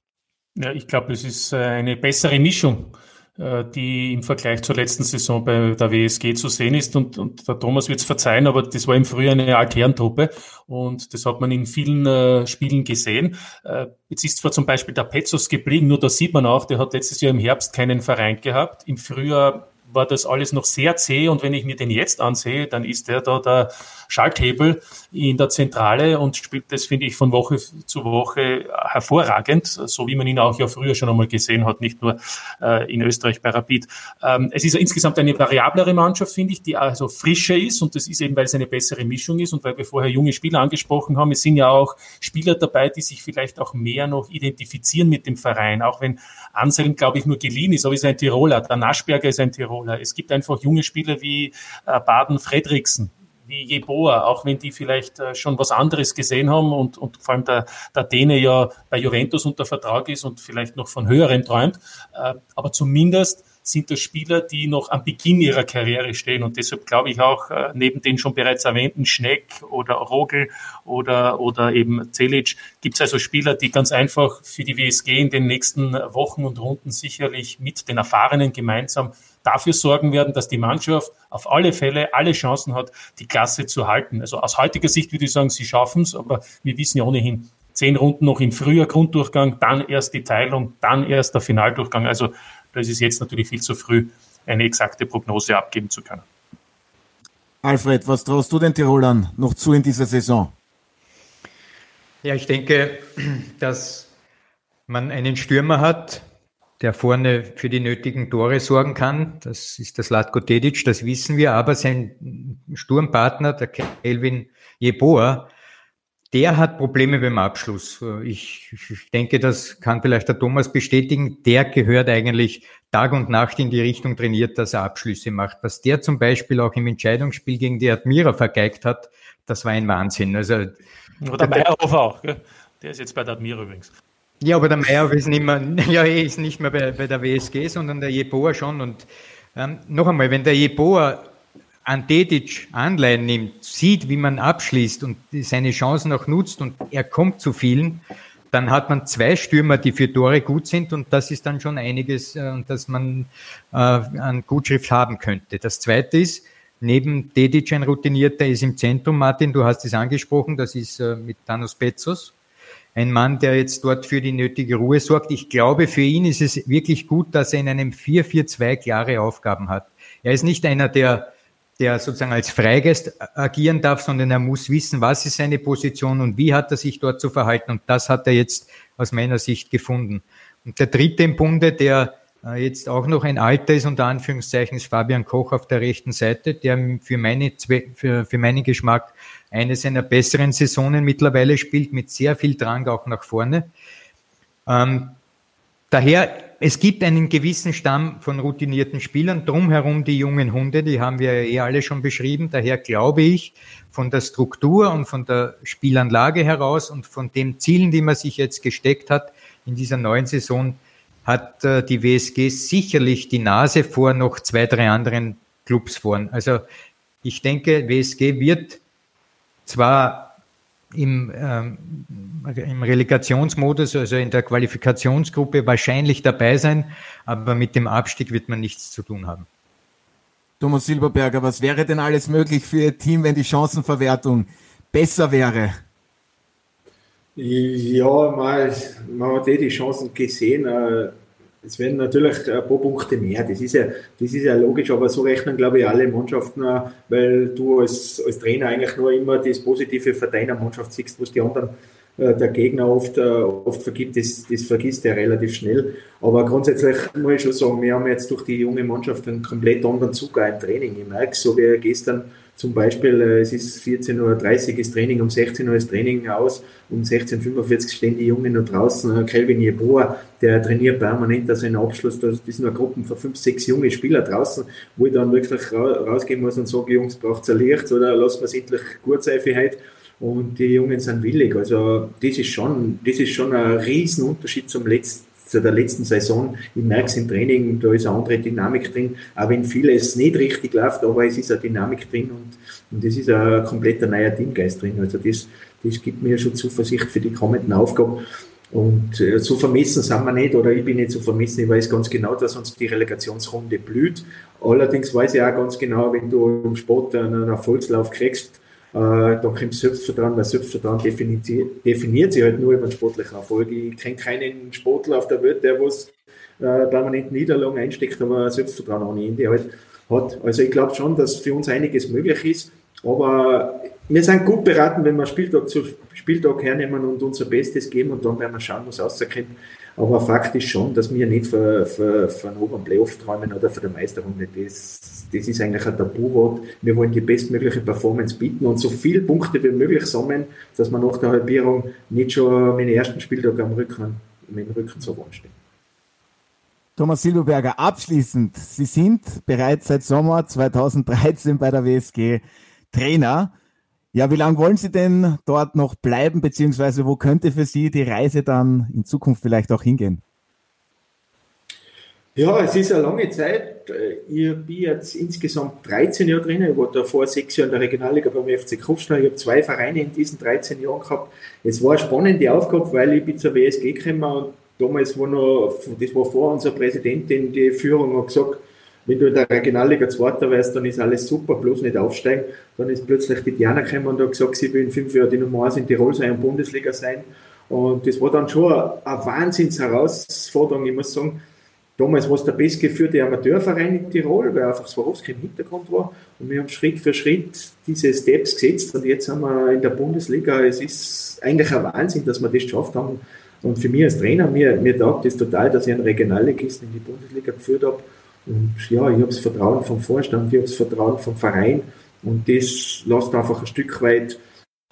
Ja, ich glaube, es ist äh, eine bessere Mischung äh, die im Vergleich zur letzten Saison bei der WSG zu sehen ist. Und, und der Thomas wird es verzeihen, aber das war im Frühjahr eine Altherrentruppe und das hat man in vielen äh, Spielen gesehen. Äh, jetzt ist zwar zum Beispiel der Petzos geblieben, nur da sieht man auch, der hat letztes Jahr im Herbst keinen Verein gehabt. Im Frühjahr war das alles noch sehr zäh und wenn ich mir den jetzt ansehe, dann ist der da der Schalthebel in der Zentrale und spielt das, finde ich, von Woche zu Woche hervorragend, so wie man ihn auch ja früher schon einmal gesehen hat, nicht nur äh, in Österreich bei Rapid. Ähm, es ist insgesamt eine variablere Mannschaft, finde ich, die also frischer ist und das ist eben, weil es eine bessere Mischung ist und weil wir vorher junge Spieler angesprochen haben. Es sind ja auch Spieler dabei, die sich vielleicht auch mehr noch identifizieren mit dem Verein, auch wenn Anselm, glaube ich, nur geliehen ist, aber ist ein Tiroler, der Naschberger ist ein Tiroler. Es gibt einfach junge Spieler wie äh, Baden Fredriksen, wie Jeboa, auch wenn die vielleicht äh, schon was anderes gesehen haben und, und vor allem der, der Däne ja bei Juventus unter Vertrag ist und vielleicht noch von höherem träumt. Äh, aber zumindest sind das Spieler, die noch am Beginn ihrer Karriere stehen. Und deshalb glaube ich auch, äh, neben den schon bereits erwähnten Schneck oder Rogel oder, oder eben Celic, gibt es also Spieler, die ganz einfach für die WSG in den nächsten Wochen und Runden sicherlich mit den Erfahrenen gemeinsam dafür sorgen werden, dass die Mannschaft auf alle Fälle alle Chancen hat, die Klasse zu halten. Also aus heutiger Sicht würde ich sagen, sie schaffen es, aber wir wissen ja ohnehin, zehn Runden noch im Frühjahr Grunddurchgang, dann erst die Teilung, dann erst der Finaldurchgang. Also da ist es jetzt natürlich viel zu früh, eine exakte Prognose abgeben zu können. Alfred, was traust du den Tirolern noch zu in dieser Saison? Ja, ich denke, dass man einen Stürmer hat, der vorne für die nötigen Tore sorgen kann. Das ist das Latko Tedic, das wissen wir. Aber sein Sturmpartner, der Kelvin Jeboa, der hat Probleme beim Abschluss. Ich, ich denke, das kann vielleicht der Thomas bestätigen. Der gehört eigentlich Tag und Nacht in die Richtung trainiert, dass er Abschlüsse macht. Was der zum Beispiel auch im Entscheidungsspiel gegen die Admira vergeigt hat, das war ein Wahnsinn. Also, Oder Meyerhoff auch. Gell? Der ist jetzt bei der Admira übrigens. Ja, aber der Meier ist nicht mehr, ja, er ist nicht mehr bei, bei der WSG, sondern der Jeboa schon. Und ähm, noch einmal, wenn der Jeboa an Dedic Anleihen nimmt, sieht, wie man abschließt und seine Chancen auch nutzt und er kommt zu vielen, dann hat man zwei Stürmer, die für Tore gut sind und das ist dann schon einiges, äh, dass man äh, an Gutschrift haben könnte. Das zweite ist, neben Dedic ein Routinierter ist im Zentrum, Martin, du hast es angesprochen, das ist äh, mit Thanos Bezos ein Mann, der jetzt dort für die nötige Ruhe sorgt. Ich glaube, für ihn ist es wirklich gut, dass er in einem 4-4-2 klare Aufgaben hat. Er ist nicht einer, der, der sozusagen als Freigeist agieren darf, sondern er muss wissen, was ist seine Position und wie hat er sich dort zu verhalten. Und das hat er jetzt aus meiner Sicht gefunden. Und der dritte im Bunde, der äh, jetzt auch noch ein Alter ist, unter Anführungszeichen, ist Fabian Koch auf der rechten Seite, der für, meine, für, für meinen Geschmack eine seiner besseren Saisonen mittlerweile spielt, mit sehr viel Drang auch nach vorne. Ähm, daher, es gibt einen gewissen Stamm von routinierten Spielern, drumherum die jungen Hunde, die haben wir eh alle schon beschrieben. Daher glaube ich, von der Struktur und von der Spielanlage heraus und von den Zielen, die man sich jetzt gesteckt hat in dieser neuen Saison, hat äh, die WSG sicherlich die Nase vor noch zwei, drei anderen Clubs vorn. Also ich denke, WSG wird zwar im, ähm, im Relegationsmodus, also in der Qualifikationsgruppe wahrscheinlich dabei sein, aber mit dem Abstieg wird man nichts zu tun haben. Thomas Silberberger, was wäre denn alles möglich für Ihr Team, wenn die Chancenverwertung besser wäre? Ja, man, man hat eh die Chancen gesehen. Äh, es werden natürlich ein paar Punkte mehr, das ist ja, das ist ja logisch, aber so rechnen, glaube ich, alle Mannschaften, weil du als, als Trainer eigentlich nur immer das Positive für deine Mannschaft siehst, was die anderen äh, der Gegner oft, äh, oft vergibt, das, das vergisst er relativ schnell. Aber grundsätzlich muss ich schon sagen, wir haben jetzt durch die junge Mannschaft einen komplett anderen Zug im Training. Ich merke, so wie gestern zum Beispiel, äh, es ist 14.30 Uhr ist Training, um 16 Uhr ist Training aus, um 16.45 Uhr stehen die Jungen noch draußen. Kelvin Jeboa, der trainiert permanent also einen Abschluss, da sind nur Gruppen von fünf, sechs junge Spieler draußen, wo ich dann wirklich rausgehen muss und sage, Jungs, braucht ihr Licht oder lassen wir es endlich gut sein für heute und die Jungen sind willig. Also das ist schon, das ist schon ein Riesenunterschied zum letzten zu der letzten Saison. Ich merke es im Training, da ist eine andere Dynamik drin, auch wenn vieles nicht richtig läuft, aber es ist eine Dynamik drin und, und es ist ein kompletter neuer Teamgeist drin. Also das, das gibt mir schon Zuversicht für die kommenden Aufgaben. Und äh, so vermessen sind wir nicht, oder ich bin nicht so vermessen, ich weiß ganz genau, dass uns die Relegationsrunde blüht. Allerdings weiß ich auch ganz genau, wenn du im Sport einen Erfolgslauf kriegst, äh, da kommt Selbstvertrauen, weil Selbstvertrauen definiert, definiert sich halt nur über den sportlichen Erfolg. Ich kenne keinen Sportler auf der Welt, der was äh, permanent Niederlagen einsteckt, aber Selbstvertrauen ohne Ende halt hat. Also ich glaube schon, dass für uns einiges möglich ist, aber wir sind gut beraten, wenn wir Spieltag zu Spieltag hernehmen und unser Bestes geben und dann werden wir schauen, was rauskommt. Aber Fakt ist schon, dass wir nicht für, für, für einen oberen Playoff träumen oder für die Meisterrunde. Das, das ist eigentlich ein Tabuwort. Wir wollen die bestmögliche Performance bieten und so viele Punkte wie möglich sammeln, dass wir nach der Halbierung nicht schon dem ersten Spieltag am Rücken, mit dem Rücken zur Wand stehen. Thomas Silberberger, abschließend. Sie sind bereits seit Sommer 2013 bei der WSG Trainer. Ja, wie lange wollen Sie denn dort noch bleiben, beziehungsweise wo könnte für Sie die Reise dann in Zukunft vielleicht auch hingehen? Ja, es ist eine lange Zeit. Ich bin jetzt insgesamt 13 Jahre drin. Ich war davor sechs Jahre in der Regionalliga beim FC Kufstein. Ich habe zwei Vereine in diesen 13 Jahren gehabt. Es war eine spannende Aufgabe, weil ich bin zur WSG gekommen und damals war noch, das war vor unserer Präsidentin, die Führung hat gesagt, wenn du in der Regionalliga Zweiter wärst, dann ist alles super, bloß nicht aufsteigen. Dann ist plötzlich die Diana gekommen und hat gesagt, sie will in fünf Jahren die Nummer 1 in Tirol sein und Bundesliga sein. Und das war dann schon eine Wahnsinnsherausforderung. Ich muss sagen, damals war es der bestgeführte Amateurverein in Tirol, weil einfach Swarovski im Hintergrund war. Und wir haben Schritt für Schritt diese Steps gesetzt und jetzt sind wir in der Bundesliga. Es ist eigentlich ein Wahnsinn, dass wir das geschafft haben. Und für mich als Trainer, mir, mir taugt es das total, dass ich einen Regionalligisten in die Bundesliga geführt habe. Und ja, ich habe das Vertrauen vom Vorstand, ich habe das Vertrauen vom Verein und das lässt einfach ein Stück weit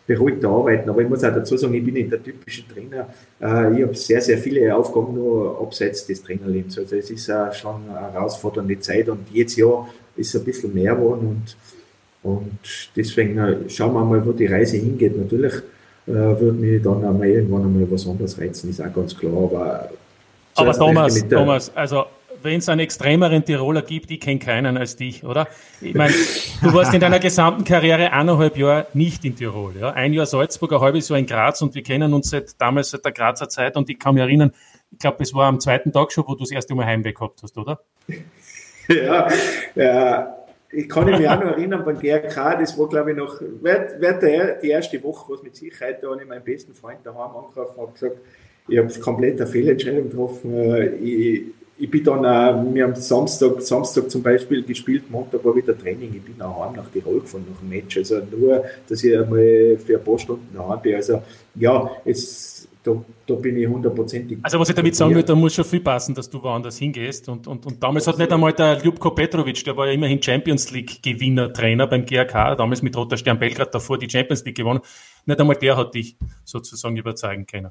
beruhigt arbeiten. Aber ich muss auch dazu sagen, ich bin nicht der typische Trainer. Äh, ich habe sehr, sehr viele Aufgaben nur abseits des Trainerlebens. Also es ist schon eine herausfordernde Zeit und jedes Jahr ist es ein bisschen mehr geworden und, und deswegen äh, schauen wir mal, wo die Reise hingeht. Natürlich äh, würde mich dann einmal irgendwann einmal was anderes reizen, ist auch ganz klar. Aber, aber Thomas, Thomas, also wenn es einen extremeren Tiroler gibt, ich kenne keinen als dich, oder? Ich meine, du warst in deiner gesamten Karriere eineinhalb Jahre nicht in Tirol. Ja? Ein Jahr Salzburg, ein halbes Jahr in Graz und wir kennen uns seit damals seit der Grazer Zeit und ich kann mich erinnern, ich glaube, es war am zweiten Tag schon, wo du das erste Mal Heimweh gehabt hast, oder? Ja, ja. Ich kann mich auch noch erinnern, beim GRK, das war glaube ich noch, der, die erste Woche, was mit Sicherheit, da habe ich meinen besten Freund daheim angerufen und gesagt, ich habe komplett eine Fehlentscheidung getroffen. Äh, ich, ich bin dann auch, wir haben Samstag, Samstag zum Beispiel gespielt, Montag war wieder Training, ich bin auch heim nach Tirol gefahren nach dem Match. Also nur, dass ich einmal für ein paar Stunden daheim bin. Also ja, es, da, da bin ich hundertprozentig. Also was ich damit sagen will, da muss schon viel passen, dass du woanders hingehst. Und, und, und damals hat nicht einmal der Ljubko Petrovic, der war ja immerhin Champions League Gewinner, Trainer beim GRK, damals mit Roter Stern Belgrad davor die Champions League gewonnen. Nicht einmal der hat dich sozusagen überzeugen können.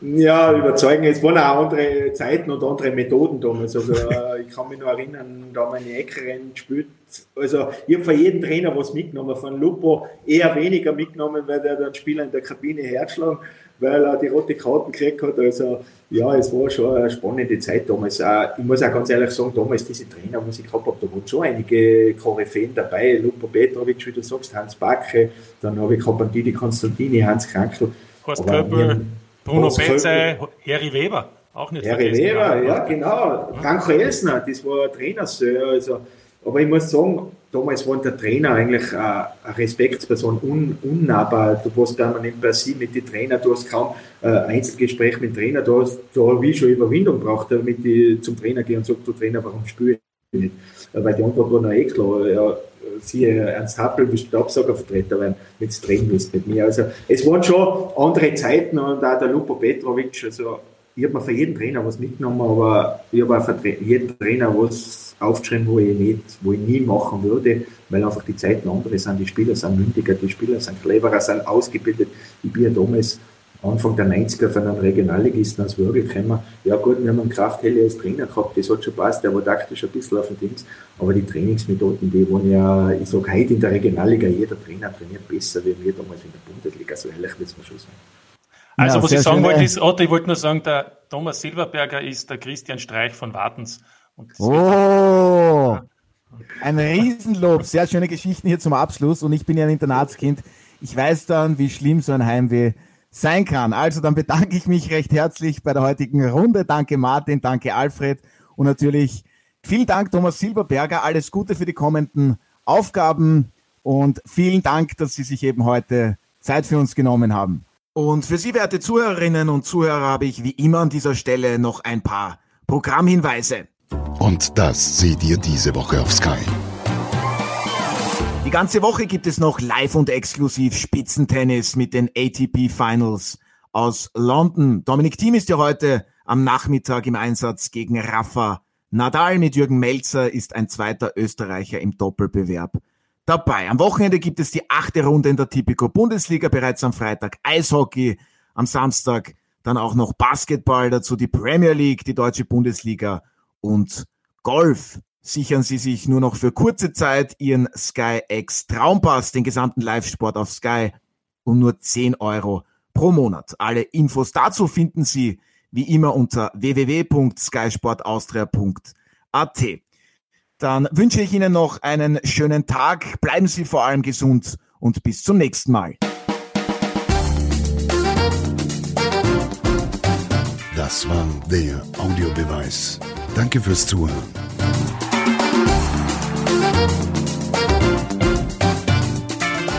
Ja, überzeugen. Es waren auch andere Zeiten und andere Methoden damals. Also äh, ich kann mich noch erinnern, da haben wir eine Eckrennen gespielt. Also ich habe von jedem Trainer was mitgenommen. Von Lupo eher weniger mitgenommen, weil der dann Spieler in der Kabine herschlagen, weil er die rote Karten gekriegt hat. Also ja, es war schon eine spannende Zeit damals. Ich muss auch ganz ehrlich sagen, damals diese Trainer, was ich gehabt habe, da waren schon einige Koryphäen dabei. Lupo Petrovic, wie du sagst, Hans Backe, dann habe ich gehabt Didi Konstantini, Hans Krankel. Horst Köppel. Bruno Betze, Harry Weber, auch nicht Harry Weber, ja, genau. Franco Elsner, das war ein Trainer. Also, aber ich muss sagen, damals war der Trainer eigentlich eine Respektsperson, un, unnahbar. Du warst permanent bei sie mit den Trainern, du hast kaum äh, Einzelgespräch mit dem Trainer, da, hast, da habe ich schon Überwindung gebraucht, damit ich zum Trainer gehe und sage, du Trainer, warum spiele ich nicht? Weil die Antwort war noch eh klar. Ja, siehe Ernst Happel, bist du Absagervertreter, wenn du drehen willst mit mir. Also es waren schon andere Zeiten und auch der Lupo Petrovic, also ich habe mir für jeden Trainer was mitgenommen, aber ich habe auch für jeden Trainer was aufgeschrieben, wo ich nicht, wo ich nie machen würde, weil einfach die Zeiten andere sind. Die Spieler sind mündiger, die Spieler sind cleverer, sind ausgebildet. Ich bin ja damals Anfang der 90er von einem Regionalligisten aus Würgel gekommen. Ja gut, wir haben einen Krafthelle als Trainer gehabt, das hat schon passt, der war taktisch ein bisschen auf dem Dings, aber die Trainingsmethoden, die waren ja, ich sage heute in der Regionalliga, jeder Trainer trainiert besser wie wir damals in der Bundesliga, so ehrlich wird es mir schon sein. Also, ja, was ich sagen wollte, ist, Otto, ich wollte nur sagen, der Thomas Silberberger ist der Christian Streich von Wartens. oh! Ein Riesenlob, sehr schöne Geschichten hier zum Abschluss und ich bin ja ein Internatskind. Ich weiß dann, wie schlimm so ein Heimweh sein kann. Also dann bedanke ich mich recht herzlich bei der heutigen Runde. Danke Martin, danke Alfred und natürlich vielen Dank Thomas Silberberger. Alles Gute für die kommenden Aufgaben und vielen Dank, dass Sie sich eben heute Zeit für uns genommen haben. Und für Sie, werte Zuhörerinnen und Zuhörer, habe ich wie immer an dieser Stelle noch ein paar Programmhinweise. Und das seht ihr diese Woche auf Sky. Die ganze Woche gibt es noch live und exklusiv Spitzentennis mit den ATP Finals aus London. Dominik Thiem ist ja heute am Nachmittag im Einsatz gegen Rafa Nadal. Mit Jürgen Melzer ist ein zweiter Österreicher im Doppelbewerb dabei. Am Wochenende gibt es die achte Runde in der Tipico Bundesliga, bereits am Freitag Eishockey, am Samstag dann auch noch Basketball, dazu die Premier League, die deutsche Bundesliga und Golf sichern Sie sich nur noch für kurze Zeit Ihren Sky X Traumpass, den gesamten Live-Sport auf Sky, um nur 10 Euro pro Monat. Alle Infos dazu finden Sie wie immer unter www.skysportaustria.at. Dann wünsche ich Ihnen noch einen schönen Tag, bleiben Sie vor allem gesund und bis zum nächsten Mal. Das war der Audiobeweis. Danke fürs Zuhören.